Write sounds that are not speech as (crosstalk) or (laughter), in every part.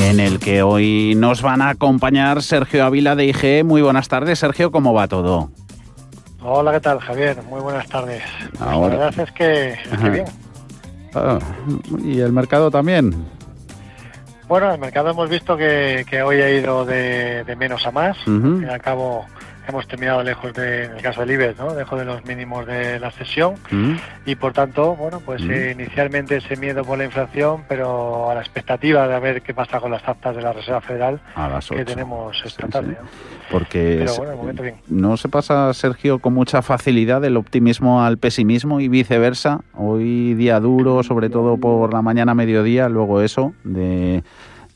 en el que hoy nos van a acompañar Sergio Ávila de IG. Muy buenas tardes, Sergio, ¿cómo va todo? Hola, ¿qué tal, Javier? Muy buenas tardes. Pues la verdad es que, bien. Ah, ¿Y el mercado también? Bueno, el mercado hemos visto que, hoy ha ido de, menos a más. Al cabo, hemos terminado lejos de, en el caso del IBEX, ¿no? lejos de los mínimos de la sesión mm. y por tanto, bueno, pues mm. eh, inicialmente ese miedo por la inflación, pero a la expectativa de ver qué pasa con las actas de la Reserva Federal que tenemos esta tarde. Porque no se pasa, Sergio, con mucha facilidad del optimismo al pesimismo y viceversa. Hoy día duro, sobre todo por la mañana, mediodía, luego eso de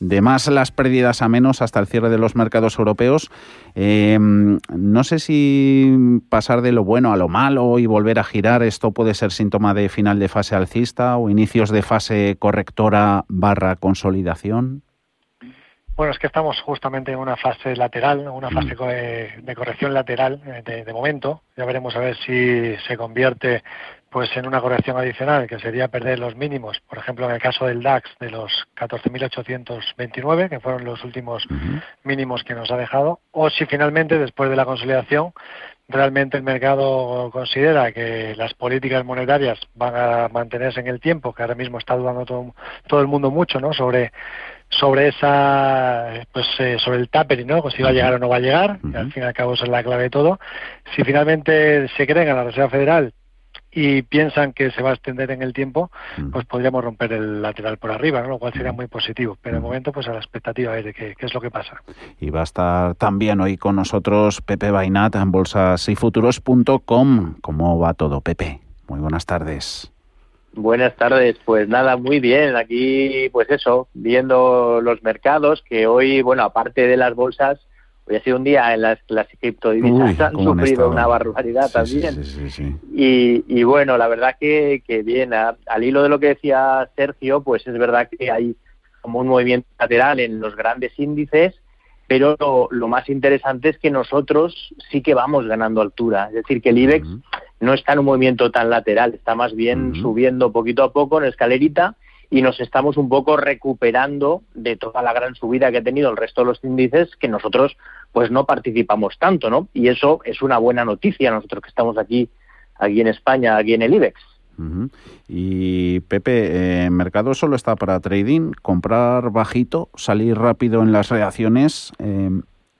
de más las pérdidas a menos hasta el cierre de los mercados europeos. Eh, no sé si pasar de lo bueno a lo malo y volver a girar, esto puede ser síntoma de final de fase alcista o inicios de fase correctora barra consolidación. Bueno, es que estamos justamente en una fase lateral, una fase mm. de corrección lateral eh, de, momento. Ya veremos a ver si se convierte pues en una corrección adicional, que sería perder los mínimos, por ejemplo, en el caso del DAX de los 14.829, que fueron los últimos mínimos que nos ha dejado, o si finalmente, después de la consolidación, realmente el mercado considera que las políticas monetarias van a mantenerse en el tiempo, que ahora mismo está dudando todo, todo el mundo mucho, ¿no? Sobre sobre esa pues eh, sobre el tapering no pues si va a llegar o no va a llegar que al fin y al cabo es la clave de todo si finalmente se creen en la Reserva Federal y piensan que se va a extender en el tiempo, mm. pues podríamos romper el lateral por arriba, lo cual sería mm. muy positivo. Pero de mm. momento, pues a la expectativa de qué, qué es lo que pasa. Y va a estar también hoy con nosotros Pepe Bainat en bolsasyfuturos.com. ¿Cómo va todo, Pepe? Muy buenas tardes. Buenas tardes, pues nada, muy bien. Aquí, pues eso, viendo los mercados, que hoy, bueno, aparte de las bolsas, Hoy ha sido un día en las, las criptodivisas. (laughs) Han sufrido una barbaridad también. y, bueno, la verdad que, que bien, al hilo de lo que decía Sergio, pues es verdad que hay como un movimiento lateral en los grandes índices, pero lo, más interesante es que nosotros sí que vamos ganando altura. Es decir, que el IBEX no está en un movimiento tan lateral, está más bien subiendo poquito a poco en escalerita y nos estamos un poco recuperando de toda la gran subida que ha tenido el resto de los índices que nosotros pues no participamos tanto, ¿no? Y eso es una buena noticia nosotros que estamos aquí aquí en España, aquí en el IBEX. Y Pepe, ¿el mercado solo está para trading, comprar bajito, salir rápido en las reacciones. Eh,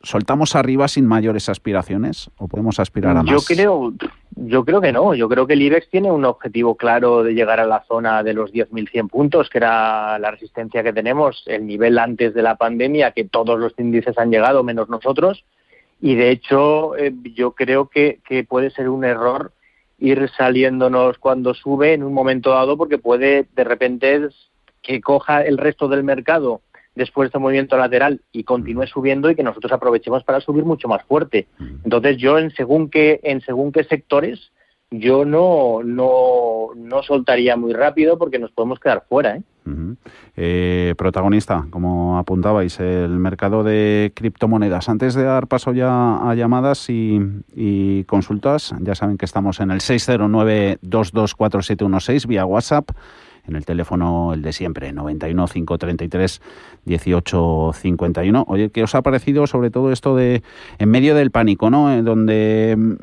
¿Soltamos arriba sin mayores aspiraciones o podemos aspirar a más? Yo creo, yo creo que no. Yo creo que el IBEX tiene un objetivo claro de llegar a la zona de los 10.100 puntos, que era la resistencia que tenemos, el nivel antes de la pandemia, que todos los índices han llegado, menos nosotros. Y de hecho, eh, yo creo que, que puede ser un error ir saliéndonos cuando sube en un momento dado, porque puede de repente que coja el resto del mercado después de este movimiento lateral y continúe subiendo y que nosotros aprovechemos para subir mucho más fuerte. Entonces yo en según qué en según qué sectores yo no no no soltaría muy rápido porque nos podemos quedar fuera. ¿eh? Eh, protagonista, como apuntabais, el mercado de criptomonedas. Antes de dar paso ya a llamadas y, y consultas, ya saben que estamos en el 609 224716 vía WhatsApp en el teléfono el de siempre, 91 533 18 51. Oye, ¿qué os ha parecido sobre todo esto de en medio del pánico, ¿no? Eh, donde, mm,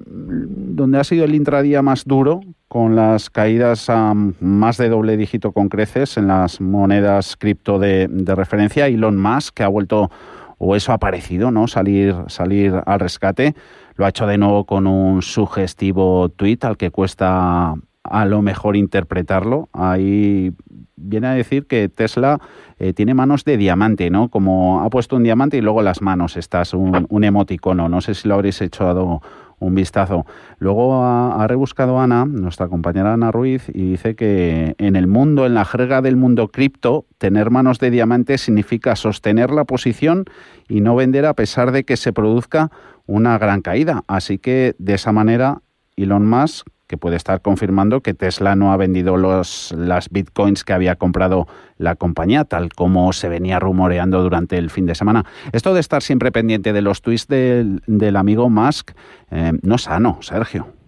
donde ha sido el intradía más duro, con las caídas a más de doble dígito con creces en las monedas cripto de, de referencia, Elon Musk, que ha vuelto, o eso ha parecido, ¿no? Salir, salir al rescate. Lo ha hecho de nuevo con un sugestivo tuit al que cuesta a lo mejor interpretarlo. Ahí viene a decir que Tesla eh, tiene manos de diamante, ¿no? Como ha puesto un diamante y luego las manos, estás un, emoticono. No sé si lo habréis echado un vistazo. Luego ha, rebuscado Ana, nuestra compañera Ana Ruiz, y dice que en el mundo, en la jerga del mundo cripto, tener manos de diamante significa sostener la posición y no vender a pesar de que se produzca una gran caída. Así que de esa manera Elon Musk que puede estar confirmando que Tesla no ha vendido los, las bitcoins que había comprado la compañía, tal como se venía rumoreando durante el fin de semana. Esto de estar siempre pendiente de los tweets del, del amigo Musk, eh, no es sano, Sergio.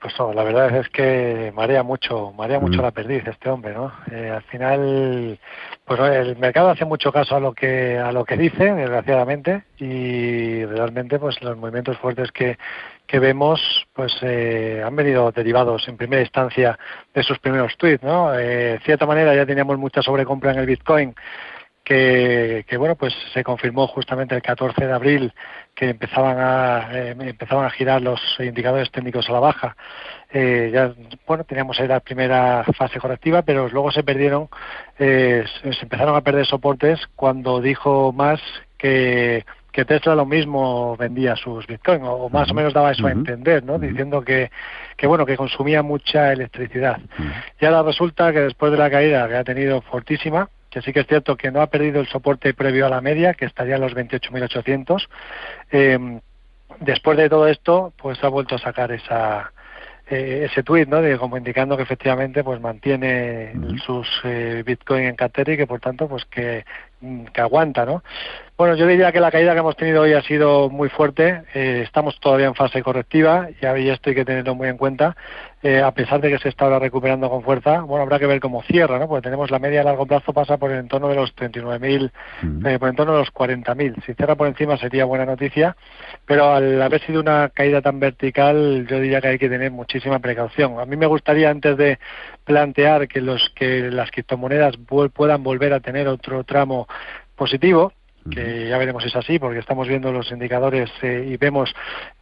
Pues no, la verdad es que marea mucho, marea mucho mm. la perdiz este hombre, ¿no? Eh, al final, pues el mercado hace mucho caso a lo que a lo que dice, desgraciadamente, y realmente, pues los movimientos fuertes que, que vemos, pues eh, han venido derivados en primera instancia de sus primeros tweets, ¿no? Eh, de cierta manera ya teníamos mucha sobrecompra en el Bitcoin que, bueno pues se confirmó justamente el 14 de abril que empezaban a eh, empezaban a girar los indicadores técnicos a la baja. Eh, ya bueno teníamos ahí la primera fase correctiva pero luego se perdieron eh, se empezaron a perder soportes cuando dijo más que que Tesla lo mismo vendía sus Bitcoin o más o menos daba eso a entender, ¿no? Diciendo que, que bueno que consumía mucha electricidad. Y ahora resulta que después de la caída que ha tenido fortísima, que sí que es cierto que no ha perdido el soporte previo a la media, que estaría en los 28.800. Eh, después de todo esto, pues ha vuelto a sacar esa eh, ese tuit, ¿no? De como indicando que efectivamente pues mantiene sus eh, Bitcoin en cartera y que por tanto pues que, que aguanta, ¿no? Bueno, yo diría que la caída que hemos tenido hoy ha sido muy fuerte. Eh, estamos todavía en fase correctiva y esto hay que tenerlo muy en cuenta. Eh, a pesar de que se está ahora recuperando con fuerza, bueno, habrá que ver cómo cierra, ¿no? Porque tenemos la media a largo plazo pasa por el entorno de los 39.000, mm. eh, por el entorno de los 40.000. Si cierra por encima sería buena noticia, pero al haber sido una caída tan vertical, yo diría que hay que tener muchísima precaución. A mí me gustaría antes de plantear que los que las criptomonedas puedan volver a tener otro tramo positivo, que ya veremos si es así, porque estamos viendo los indicadores eh, y vemos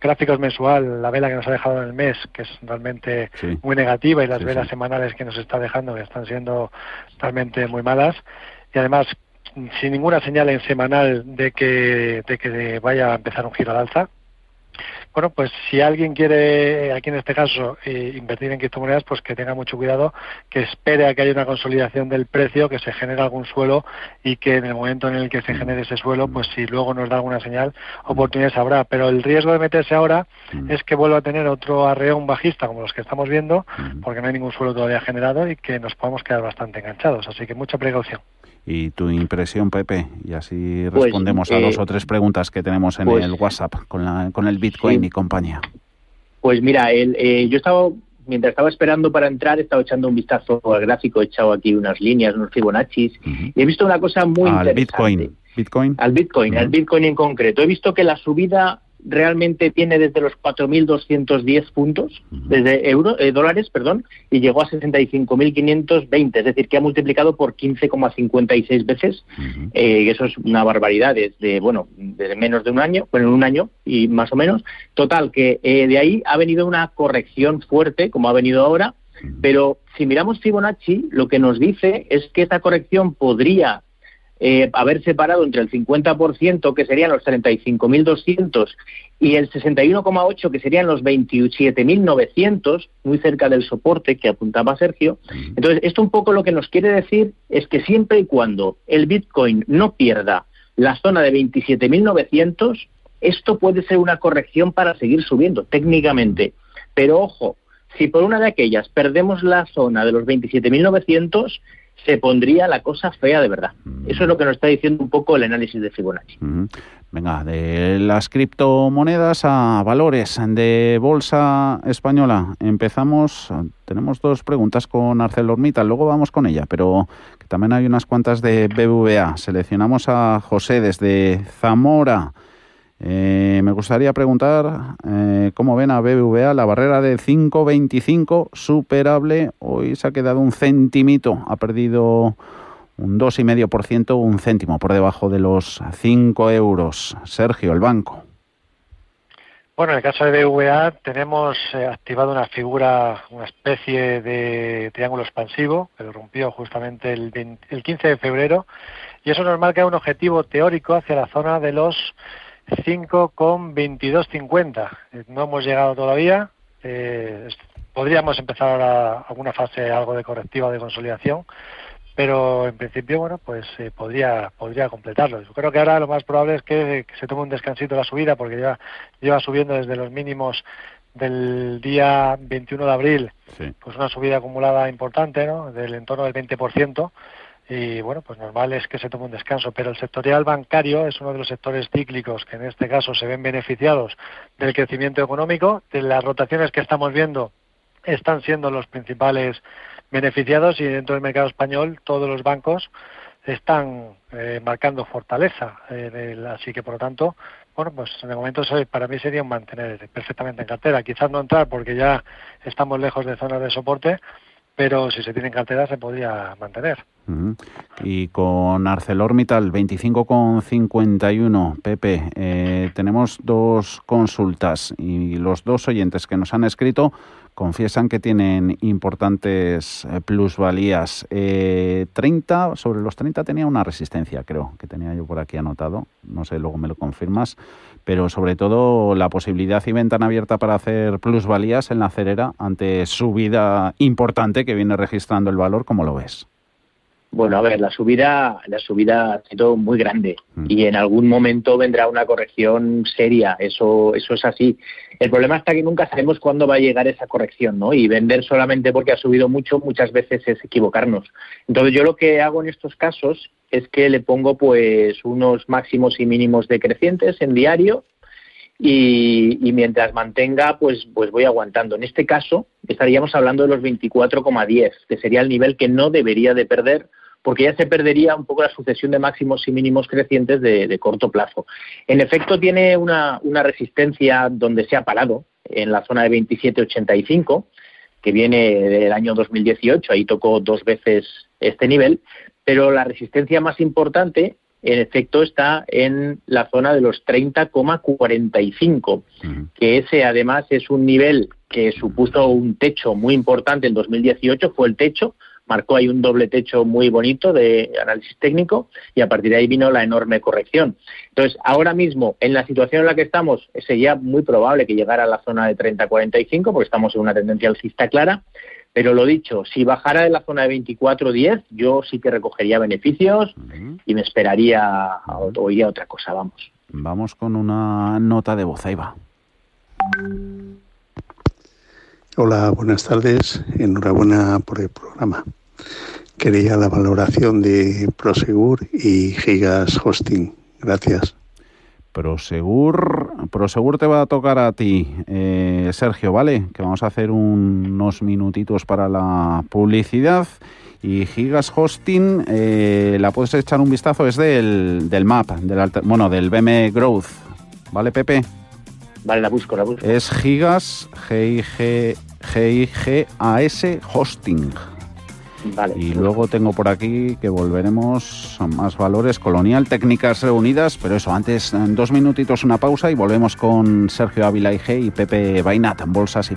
gráficos mensual, la vela que nos ha dejado en el mes, que es realmente muy negativa, y las velas semanales que nos está dejando, que están siendo realmente muy malas. Y además, sin ninguna señal en semanal de que, de que vaya a empezar un giro al alza, bueno, pues si alguien quiere, aquí en este caso, eh, invertir en criptomonedas, pues que tenga mucho cuidado, que espere a que haya una consolidación del precio, que se genere algún suelo y que en el momento en el que se genere ese suelo, pues si luego nos da alguna señal, oportunidades habrá. Pero el riesgo de meterse ahora mm. es que vuelva a tener otro arreón bajista como los que estamos viendo, mm. porque no hay ningún suelo todavía generado y que nos podamos quedar bastante enganchados. Así que mucha precaución. Y tu impresión, Pepe, y así pues, respondemos a dos eh, o tres preguntas que tenemos en pues el WhatsApp con, la, con el Bitcoin y compañía. Pues mira, el, eh, yo estaba, mientras estaba esperando para entrar, estaba echando un vistazo al gráfico, he echado aquí unas líneas, unos Fibonacci, y he visto una cosa muy al interesante. Bitcoin. Bitcoin. Al Bitcoin, al Bitcoin en concreto. He visto que la subida realmente tiene desde los 4.210 puntos, desde euro, eh, dólares, perdón, y llegó a 65.520, es decir, que ha multiplicado por 15,56 veces. eh, eso es una barbaridad desde, bueno, desde menos de un año, bueno, en un año y más o menos. Total, que eh, de ahí ha venido una corrección fuerte, como ha venido ahora, pero si miramos Fibonacci, lo que nos dice es que esta corrección podría eh, haber separado entre el 50%, que serían los 35.200, y el 61,8%, que serían los 27.900, muy cerca del soporte que apuntaba Sergio. Entonces, esto un poco lo que nos quiere decir es que siempre y cuando el Bitcoin no pierda la zona de 27.900, esto puede ser una corrección para seguir subiendo técnicamente. Pero ojo, si por una de aquellas perdemos la zona de los 27.900, se pondría la cosa fea de verdad. Mm. Eso es lo que nos está diciendo un poco el análisis de Fibonacci. Mm. Venga, de las criptomonedas a valores de bolsa española. Empezamos, tenemos dos preguntas con ArcelorMittal, luego vamos con ella, pero también hay unas cuantas de BVA. Seleccionamos a José desde Zamora. Eh, me gustaría preguntar eh, cómo ven a BBVA la barrera de 5,25 superable. Hoy se ha quedado un centimito, ha perdido un 2,5%, un céntimo por debajo de los 5 euros. Sergio, el banco. Bueno, en el caso de BVA tenemos eh, activado una figura, una especie de triángulo expansivo que lo rompió justamente el, 15 de febrero y eso nos marca un objetivo teórico hacia la zona de los 5,2250. Eh, no hemos llegado todavía. Eh, podríamos empezar a alguna fase algo de correctiva de consolidación, pero en principio, bueno, pues eh, podría, podría completarlo. Yo creo que ahora lo más probable es que, se tome un descansito la subida, porque ya lleva subiendo desde los mínimos del día 21 de abril, pues una subida acumulada importante, ¿no? Del entorno del 20%. Y bueno, pues normal es que se tome un descanso, pero el sectorial bancario es uno de los sectores cíclicos que en este caso se ven beneficiados del crecimiento económico, de las rotaciones que estamos viendo están siendo los principales beneficiados y dentro del mercado español todos los bancos están eh, marcando fortaleza. Eh, así que, por lo tanto, bueno, pues en el momento para mí sería un mantener perfectamente en cartera. Quizás no entrar porque ya estamos lejos de zonas de soporte, pero si se tiene en cartera se podría mantener. Y con ArcelorMittal 25,51, Pepe, eh, tenemos dos consultas y los dos oyentes que nos han escrito confiesan que tienen importantes eh, plusvalías. 30, eh, sobre los 30 tenía una resistencia, creo, que tenía yo por aquí anotado. No sé, luego me lo confirmas. Pero sobre todo la posibilidad y ventana abierta para hacer plusvalías en la cerera ante subida importante que viene registrando el valor, ¿cómo lo ves? Bueno, a ver, la subida, la subida ha sido muy grande mm. y en algún momento vendrá una corrección seria. Eso, eso es así. El problema está que nunca sabemos cuándo va a llegar esa corrección, ¿no? Y vender solamente porque ha subido mucho muchas veces es equivocarnos. Entonces yo lo que hago en estos casos es que le pongo pues unos máximos y mínimos decrecientes en diario y, y, mientras mantenga, pues, pues voy aguantando. En este caso, estaríamos hablando de los 24,10, que sería el nivel que no debería de perder porque ya se perdería un poco la sucesión de máximos y mínimos crecientes de, corto plazo. En efecto, tiene una, resistencia donde se ha parado, en la zona de 27,85, que viene del año 2018, ahí tocó dos veces este nivel, pero la resistencia más importante en efecto está en la zona de los 30,45, que ese además es un nivel que supuso un techo muy importante en 2018, fue el techo, marcó ahí un doble techo muy bonito de análisis técnico y a partir de ahí vino la enorme corrección. Entonces, ahora mismo, en la situación en la que estamos, sería muy probable que llegara a la zona de 30-45 porque estamos en una tendencia alcista clara, pero lo dicho, si bajara de la zona de 24-10, yo sí que recogería beneficios y me esperaría o iría a otra cosa, vamos. Vamos con una nota de voz, ahí va. Hola, buenas tardes. Enhorabuena por el programa. Quería la valoración de Prosegur y Gigas Hosting. Gracias. Prosegur, Prosegur te va a tocar a ti, eh, Sergio, ¿vale? Que vamos a hacer unos minutitos para la publicidad. Y Gigas Hosting, eh, la puedes echar un vistazo, es del, del MAP, del bueno, del BM Growth. ¿Vale, Pepe? Vale, la busco, la busco. Es Gigas, G-I-G-A-S Hosting. Y luego tengo por aquí que volveremos a más valores colonial, técnicas reunidas, pero eso, antes, en dos minutitos una pausa y volvemos con Sergio Ávila G y Pepe Bainat, bolsas y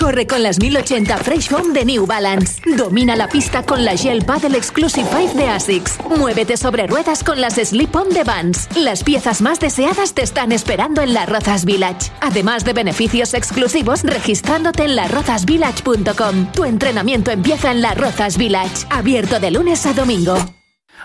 Corre con las 1080 Fresh Foam de New Balance. Domina la pista con la Gel Paddle Exclusive 5 de ASICS. Muévete sobre ruedas con las Slip On de Vans. Las piezas más deseadas te están esperando en la Rozas Village. Además de beneficios exclusivos registrándote en larrozasvillage.com. Tu entrenamiento empieza en la Rozas Village. Abierto de lunes a domingo.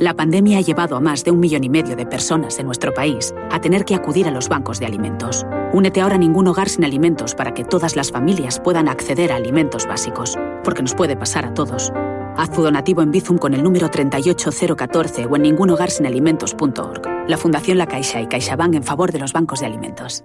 La pandemia ha llevado a más de un millón y medio de personas en nuestro país a tener que acudir a los bancos de alimentos. Únete ahora a ningún hogar sin alimentos para que todas las familias puedan acceder a alimentos básicos, porque nos puede pasar a todos. Haz tu donativo en Bizum con el número 38014 o en ningunhogarsinalimentos.org. La Fundación La Caixa y CaixaBank en favor de los bancos de alimentos.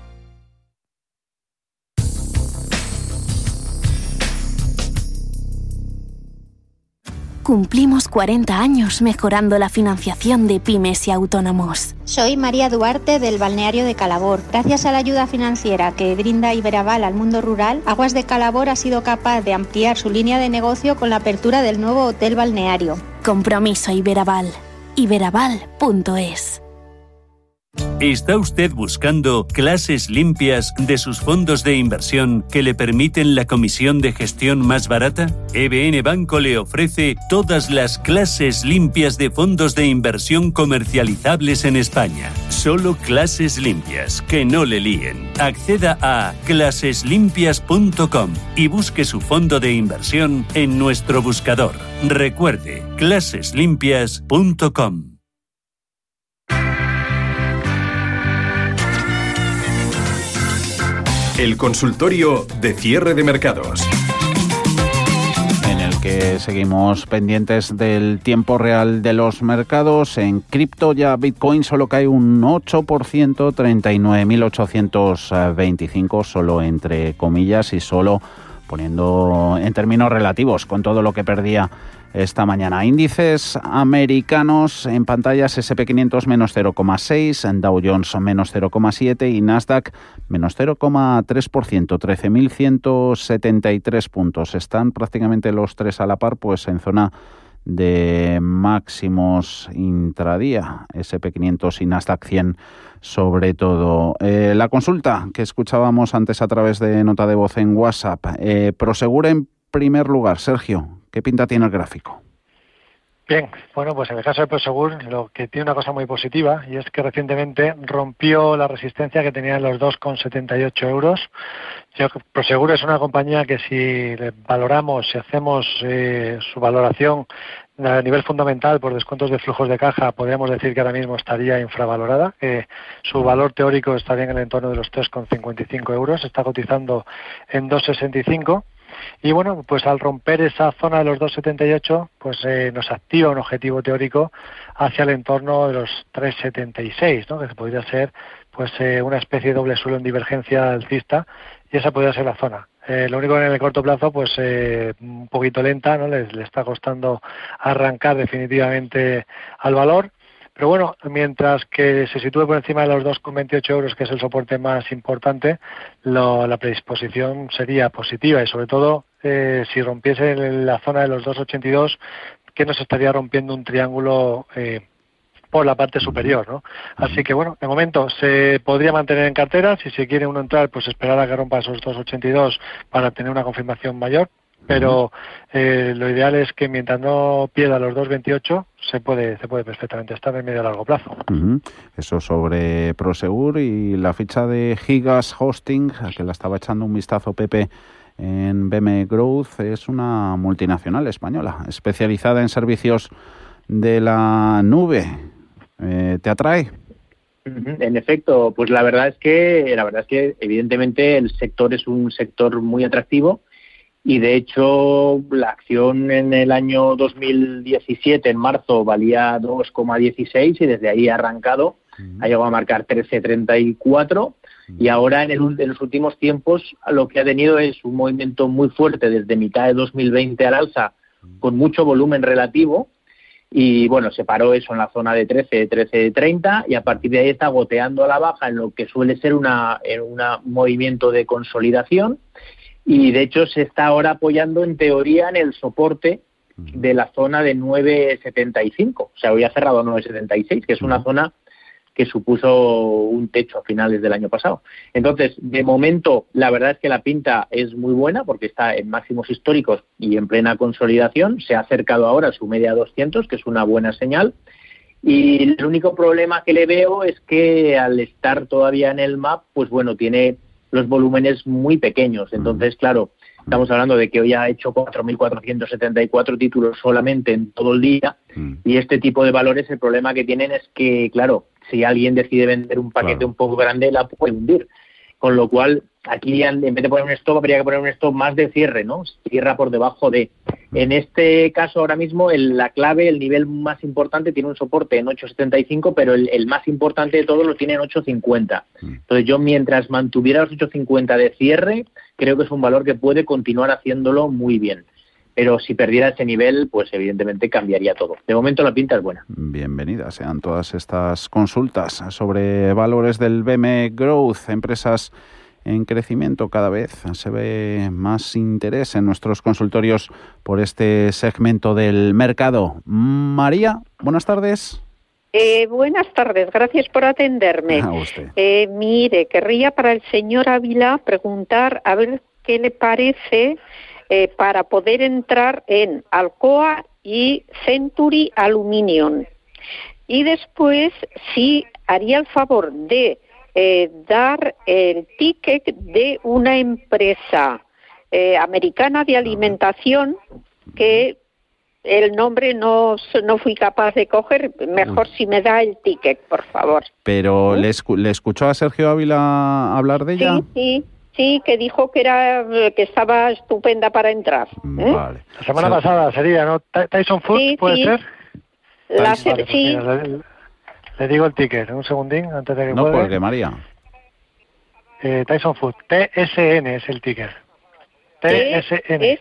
Cumplimos 40 años mejorando la financiación de pymes y autónomos. Soy María Duarte del balneario de Calabor. Gracias a la ayuda financiera que brinda Iberaval al mundo rural, Aguas de Calabor ha sido capaz de ampliar su línea de negocio con la apertura del nuevo hotel balneario. Compromiso Iberaval. iberaval.es ¿Está usted buscando clases limpias de sus fondos de inversión que le permiten la comisión de gestión más barata? EBN Banco le ofrece todas las clases limpias de fondos de inversión comercializables en España. Solo clases limpias, que no le líen. Acceda a claseslimpias.com y busque su fondo de inversión en nuestro buscador. Recuerde, claseslimpias.com. El consultorio de cierre de mercados en el que seguimos pendientes del tiempo real de los mercados. En cripto ya Bitcoin solo cae un 8%, 39.825, solo entre comillas y solo poniendo en términos relativos con todo lo que perdía esta mañana. Índices americanos en pantallas SP500 menos 0,6, Dow Jones menos 0,7 y Nasdaq menos 0,3%, 13.173 puntos. Están prácticamente los tres a la par, pues en zona de máximos intradía, SP500 y Nasdaq 100 sobre todo. Eh, la consulta que escuchábamos antes a través de nota de voz en WhatsApp. Eh, Prosegura en primer lugar, Sergio, ¿Qué pinta tiene el gráfico? Bien, bueno, pues en el caso de Prosegur lo que tiene una cosa muy positiva y es que recientemente rompió la resistencia que tenía en los 2,78 euros. Prosegur es una compañía que si valoramos, si hacemos eh, su valoración a nivel fundamental por descuentos de flujos de caja, podríamos decir que ahora mismo estaría infravalorada. su valor teórico estaría en el entorno de los 3,55 euros, está cotizando en 2,65 y bueno, pues al romper esa zona de los 2,78, pues eh, nos activa un objetivo teórico hacia el entorno de los 3,76, ¿no? que podría ser pues eh, una especie de doble suelo en divergencia alcista y esa podría ser la zona. Eh, lo único que en el corto plazo, pues un poquito lenta, ¿no? le está costando arrancar definitivamente al valor pero bueno, mientras que se sitúe por encima de los 2,28 euros, que es el soporte más importante, la predisposición sería positiva. Y sobre todo eh, si rompiese la zona de los 2,82, que nos estaría rompiendo un triángulo eh, por la parte superior, ¿no? Así que bueno, de momento se podría mantener en cartera, si se quiere uno entrar, pues esperar a que rompa esos 2,82 para tener una confirmación mayor, pero eh, lo ideal es que mientras no pierda los 2.28 se puede se puede perfectamente estar en medio a largo plazo. Eso sobre Prosegur y la ficha de Gigas Hosting, a que la estaba echando un vistazo Pepe en BM Growth, es una multinacional española especializada en servicios de la nube. Eh, ¿Te atrae? En efecto, pues la verdad es que la verdad es que evidentemente el sector es un sector muy atractivo y de hecho la acción en el año 2017 en marzo valía 2,16 y desde ahí ha arrancado, ha llegado a marcar 13,34 y ahora en, en, los últimos tiempos lo que ha tenido es un movimiento muy fuerte desde mitad de 2020 al alza con mucho volumen relativo. Y bueno, se paró eso en la zona de 13, 13, 30 y a partir de ahí está goteando a la baja en lo que suele ser una, un movimiento de consolidación y de hecho se está ahora apoyando en teoría en el soporte de la zona de 9,75, o sea, hoy ha cerrado 9,76, que es una zona que supuso un techo a finales del año pasado. Entonces, de momento, la verdad es que la pinta es muy buena porque está en máximos históricos y en plena consolidación. Se ha acercado ahora a su media 200, que es una buena señal. Y el único problema que le veo es que al estar todavía en el MAP, pues bueno, tiene los volúmenes muy pequeños. Entonces, claro, Estamos hablando de que hoy ha hecho 4.474 títulos solamente en todo el día mm. y este tipo de valores el problema que tienen es que, claro, si alguien decide vender un paquete un poco grande la puede hundir. Con lo cual, aquí en vez de poner un stop, habría que poner un stop más de cierre, ¿no? Cierra por debajo de. En este caso, ahora mismo, la clave, el nivel más importante, tiene un soporte en 8.75, pero el, el, más importante de todos lo tiene en 8.50. Mm. Entonces, yo mientras mantuviera los 8.50 de cierre, creo que es un valor que puede continuar haciéndolo muy bien pero si perdiera ese nivel, pues evidentemente cambiaría todo. De momento la pinta es buena. Bienvenidas sean todas estas consultas sobre valores del BM Growth, empresas en crecimiento cada vez. Se ve más interés en nuestros consultorios por este segmento del mercado. María, buenas tardes. Eh, buenas tardes, gracias por atenderme. Eh, mire, querría para el señor Ávila preguntar a ver qué le parece eh, para poder entrar en Alcoa y Century Aluminium. Y después, si haría el favor de eh, dar el ticket de una empresa eh, americana de alimentación que el nombre no, no fui capaz de coger. Mejor si me da el ticket, por favor. Pero, ¿le, ¿le escuchó a Sergio Ávila hablar de ella? Sí, sí. Sí, que dijo que era que estaba estupenda para entrar. ¿eh? Vale. La semana pasada sería, ¿no? Tyson Food, ¿puede ser? La sí. le, digo el ticket, un segundín antes de que No, porque María. Eh, Tyson Food, TSN es el ticker. TSN.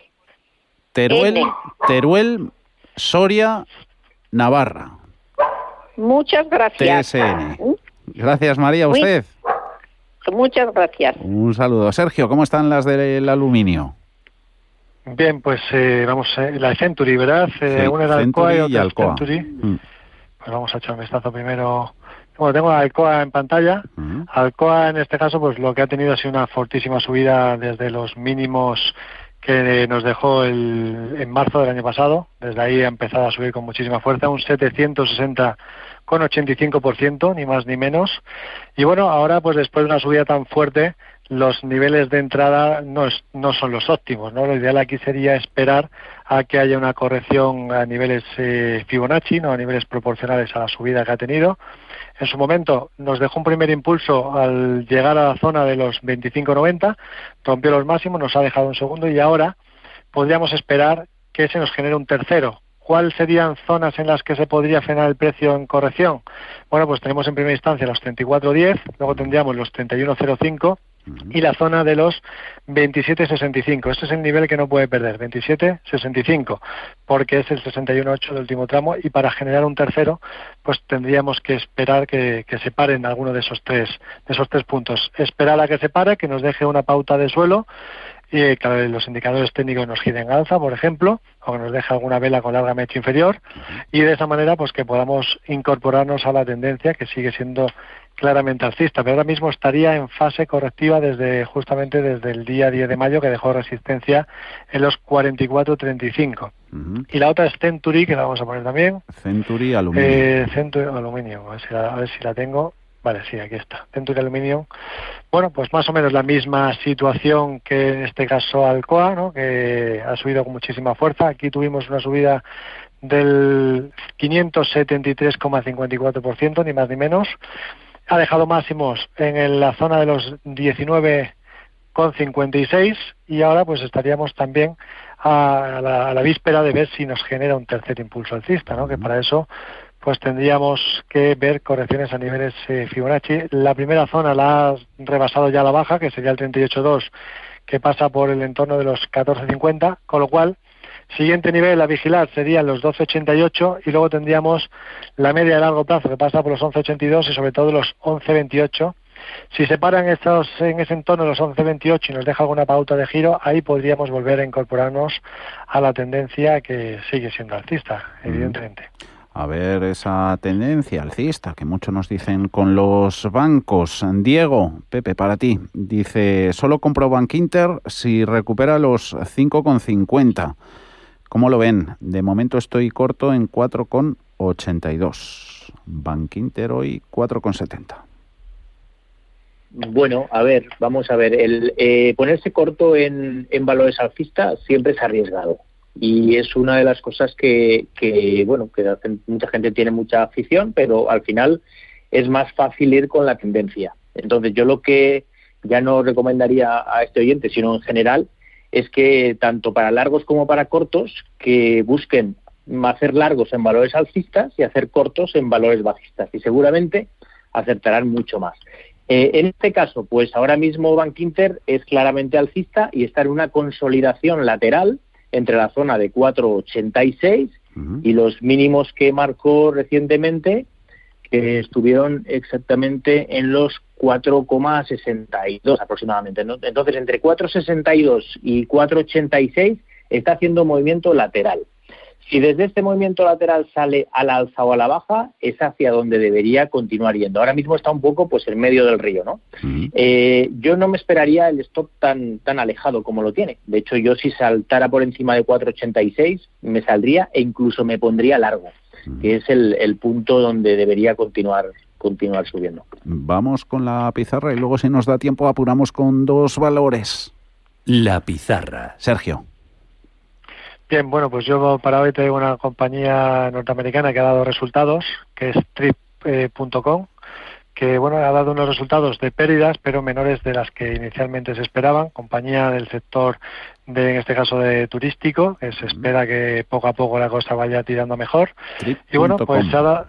Teruel, Teruel, Soria, Navarra. Muchas gracias. TSN. Gracias, María. ¿Usted? Muchas gracias. Un saludo. Sergio, ¿cómo están las del aluminio? Bien, pues eh, vamos, eh, la Century, ¿verdad? Eh, una era Alcoa y otra Alcoa. Century. Mm. Pues vamos a echar un vistazo primero. Bueno, tengo a Alcoa en pantalla. Mm. Alcoa, en este caso, pues lo que ha tenido ha sido una fortísima subida desde los mínimos que nos dejó el, en marzo del año pasado. Desde ahí ha empezado a subir con muchísima fuerza, un 760 con 85%, ni más ni menos. Y bueno, ahora pues después de una subida tan fuerte, los niveles de entrada no, no son los óptimos, ¿no? Lo ideal aquí sería esperar a que haya una corrección a niveles eh, Fibonacci, ¿no? A niveles proporcionales a la subida que ha tenido. En su momento nos dejó un primer impulso al llegar a la zona de los 25.90, rompió los máximos, nos ha dejado un segundo y ahora podríamos esperar que se nos genere un tercero, ¿Cuáles serían zonas en las que se podría frenar el precio en corrección? Bueno, pues tenemos en primera instancia los 34.10, luego tendríamos los 31.05 y la zona de los 27.65. Este es el nivel que no puede perder, 27.65, porque es el 61.8 del último tramo y para generar un tercero, pues tendríamos que esperar que, se paren alguno de esos tres de esos tres puntos. Esperar a que se pare, que nos deje una pauta de suelo y que los indicadores técnicos nos giren alza, por ejemplo, o que nos deje alguna vela con larga mecha inferior, y de esa manera pues que podamos incorporarnos a la tendencia que sigue siendo claramente alcista, pero ahora mismo estaría en fase correctiva desde justamente desde el día 10 de mayo que dejó resistencia en los 44.35. Y la otra es Century, que la vamos a poner también. Century Aluminio. Eh, Century Aluminio, a ver si la tengo. Vale, sí, aquí está. De aluminio. Bueno, pues más o menos la misma situación que en este caso Alcoa, ¿no? que ha subido con muchísima fuerza. Aquí tuvimos una subida del 573,54%, ni más ni menos. Ha dejado máximos en la zona de los 19,56 y ahora pues estaríamos también a la, a la, víspera de ver si nos genera un tercer impulso alcista, ¿no? que para eso pues tendríamos que ver correcciones a niveles eh, Fibonacci. La primera zona la ha rebasado ya la baja, que sería el 38.2, que pasa por el entorno de los 14.50, con lo cual siguiente nivel a vigilar serían los 12.88 y luego tendríamos la media de largo plazo que pasa por los 11.82 y sobre todo los 11.28. Si se paran estos en ese entorno los 11.28 y nos deja alguna pauta de giro, ahí podríamos volver a incorporarnos a la tendencia que sigue siendo alcista, evidentemente a ver esa tendencia alcista que muchos nos dicen con los bancos. Diego, Pepe, para ti, dice, solo compro Bank Inter si recupera los 5,50. ¿Cómo lo ven? De momento estoy corto en 4,82. Bank Inter hoy 4,70. Bueno, a ver, vamos a ver. El eh, ponerse corto en, en valores alcistas siempre es arriesgado y es una de las cosas que, que bueno, que mucha gente tiene mucha afición, pero al final es más fácil ir con la tendencia. Entonces, yo lo que ya no recomendaría a este oyente, sino en general, es que tanto para largos como para cortos, que busquen hacer largos en valores alcistas y hacer cortos en valores bajistas. Y seguramente acertarán mucho más. Eh, en este caso, pues ahora mismo Bank Inter es claramente alcista y está en una consolidación lateral entre la zona de 4,86 y los mínimos que marcó recientemente, que estuvieron exactamente en los 4,62 aproximadamente. Entonces, entre 4,62 y 4,86 está haciendo movimiento lateral. Si desde este movimiento lateral sale al alza o a la baja, es hacia donde debería continuar yendo. Ahora mismo está un poco pues en medio del río, ¿no? Eh, yo no me esperaría el stop tan tan alejado como lo tiene. De hecho, yo si saltara por encima de 4.86 me saldría e incluso me pondría largo, que es el, el punto donde debería continuar continuar subiendo. Vamos con la pizarra y luego si nos da tiempo apuramos con dos valores. La pizarra. Sergio. Bien, bueno, pues yo para hoy tengo una compañía norteamericana que ha dado resultados, que es trip.com, que bueno, ha dado unos resultados de pérdidas, pero menores de las que inicialmente se esperaban. Compañía del sector, de, en este caso de turístico, que se espera que poco a poco la cosa vaya tirando mejor. y bueno, pues ha, dado...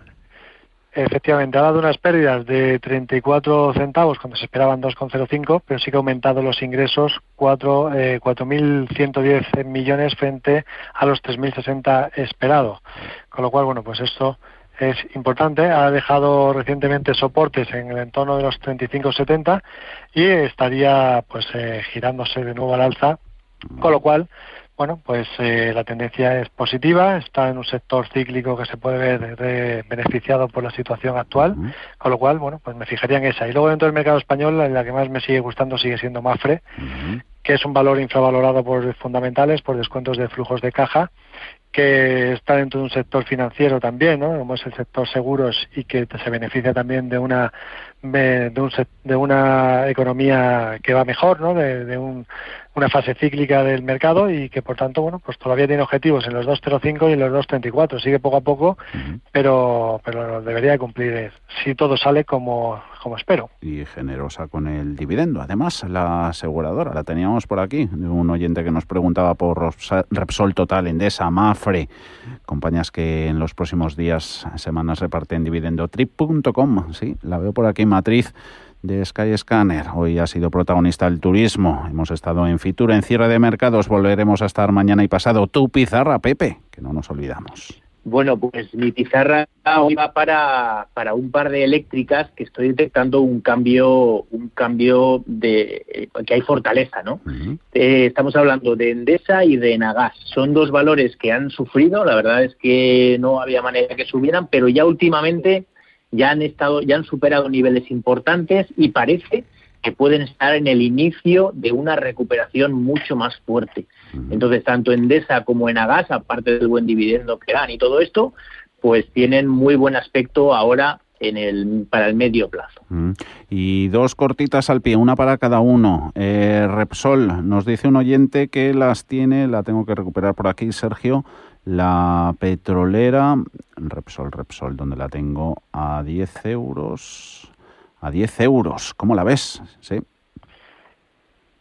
Efectivamente, ha dado unas pérdidas de 34 centavos cuando se esperaban 2,05, pero sí que ha aumentado los ingresos 4.110 eh, millones frente a los 3.060 esperado. Con lo cual, bueno, pues esto es importante. Ha dejado recientemente soportes en el entorno de los 35,70 y estaría pues eh, girándose de nuevo al alza. Con lo cual, bueno, pues eh, la tendencia es positiva, está en un sector cíclico que se puede ver beneficiado por la situación actual, con lo cual, bueno, pues me fijaría en esa. Y luego dentro del mercado español, la que más me sigue gustando sigue siendo Mafre, que es un valor infravalorado por fundamentales, por descuentos de flujos de caja, que está dentro de un sector financiero también, ¿no? como es el sector seguros y que se beneficia también de una de, un, de una economía que va mejor, ¿no? de, de un, una fase cíclica del mercado y que por tanto bueno pues todavía tiene objetivos en los 2.05 y en los 2.34 sigue poco a poco pero pero debería cumplir si todo sale como como espero. Y generosa con el dividendo. Además la aseguradora la teníamos por aquí un oyente que nos preguntaba por Repsol Total Endesa Mafre compañías que en los próximos días semanas reparten dividendo. Trip.com sí la veo por aquí matriz de Sky Scanner. Hoy ha sido protagonista el turismo. Hemos estado en Fitur, en cierre de mercados. Volveremos a estar mañana y pasado. Tu pizarra, Pepe, que no nos olvidamos. Bueno, pues mi pizarra hoy va para, para un par de eléctricas que estoy detectando un cambio, un cambio de eh, que hay fortaleza, ¿no? Eh, estamos hablando de Endesa y de Enagas. Son dos valores que han sufrido. La verdad es que no había manera que subieran, pero ya últimamente ya han estado, ya han superado niveles importantes y parece que pueden estar en el inicio de una recuperación mucho más fuerte. Entonces, tanto Endesa como en Agas, aparte del buen dividendo que dan y todo esto, pues tienen muy buen aspecto ahora en el, para el medio plazo. Y dos cortitas al pie, una para cada uno. Eh, Repsol, nos dice un oyente que las tiene, la tengo que recuperar por aquí, Sergio, la petrolera, Repsol, Repsol, donde la tengo a 10 euros. A 10 euros, ¿cómo la ves? Sí.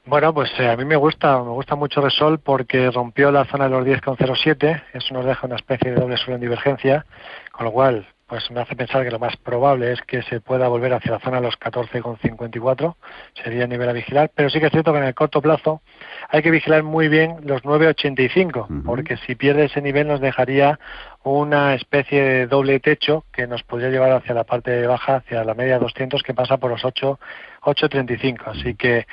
Bueno, pues eh, a mí me gusta, me gusta mucho Repsol porque rompió la zona de los 10,07, eso nos deja una especie de doble suelo en divergencia, con lo cual pues me hace pensar que lo más probable es que se pueda volver hacia la zona de los 14,54, sería el nivel a vigilar, pero sí que es cierto que en el corto plazo hay que vigilar muy bien los 9,85, porque si pierde ese nivel nos dejaría una especie de doble techo que nos podría llevar hacia la parte baja, hacia la media 200 que pasa por los 8,35. Así que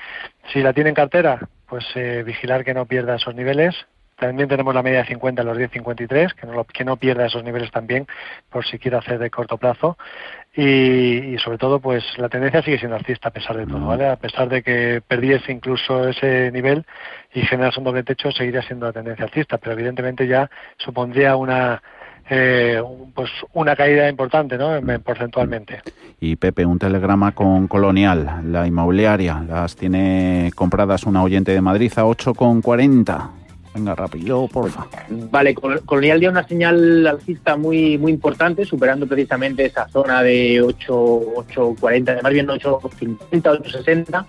si la tiene en cartera, pues eh, vigilar que no pierda esos niveles. También tenemos la media de 50 los 10.53, que no, que no pierda esos niveles también, por si quiere hacer de corto plazo. Y, sobre todo, pues la tendencia sigue siendo alcista a pesar de todo, ¿vale? A pesar de que perdiese incluso ese nivel y generase un doble techo, seguiría siendo la tendencia alcista, pero evidentemente ya supondría una eh, pues una caída importante ¿no? porcentualmente. Y Pepe, un telegrama con Colonial, la inmobiliaria, las tiene compradas una oyente de Madrid a 8,40. Venga, rápido, porfa. Vale, Colonial dio una señal alcista muy muy importante, superando precisamente esa zona de 8,40, más bien 8,50, 8,60.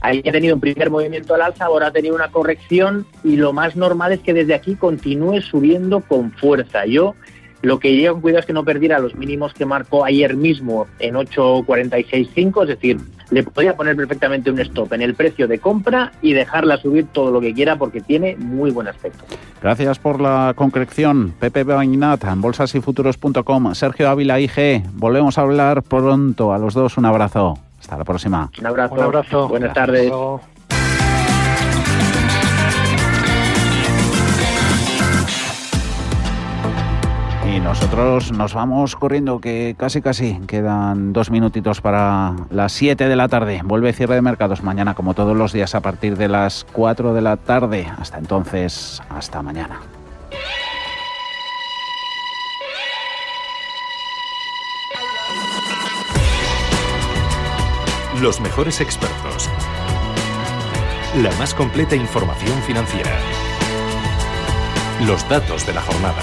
Ahí ha tenido un primer movimiento al alza, ahora ha tenido una corrección y lo más normal es que desde aquí continúe subiendo con fuerza. Yo lo que iría con cuidado es que no perdiera los mínimos que marcó ayer mismo en 8.46.5, es decir, le podría poner perfectamente un stop en el precio de compra y dejarla subir todo lo que quiera porque tiene muy buen aspecto. Gracias por la concreción. Pepe Bainat, en bolsasyfuturos.com. Sergio Ávila, IG. Volvemos a hablar pronto. A los dos, un abrazo. Hasta la próxima. Un abrazo. Un abrazo. Buenas tardes. Y nosotros nos vamos corriendo, que casi casi quedan dos minutitos para las 7 de la tarde. Vuelve cierre de mercados mañana, como todos los días, a partir de las 4 de la tarde. Hasta entonces, hasta mañana. Los mejores expertos. La más completa información financiera. Los datos de la jornada.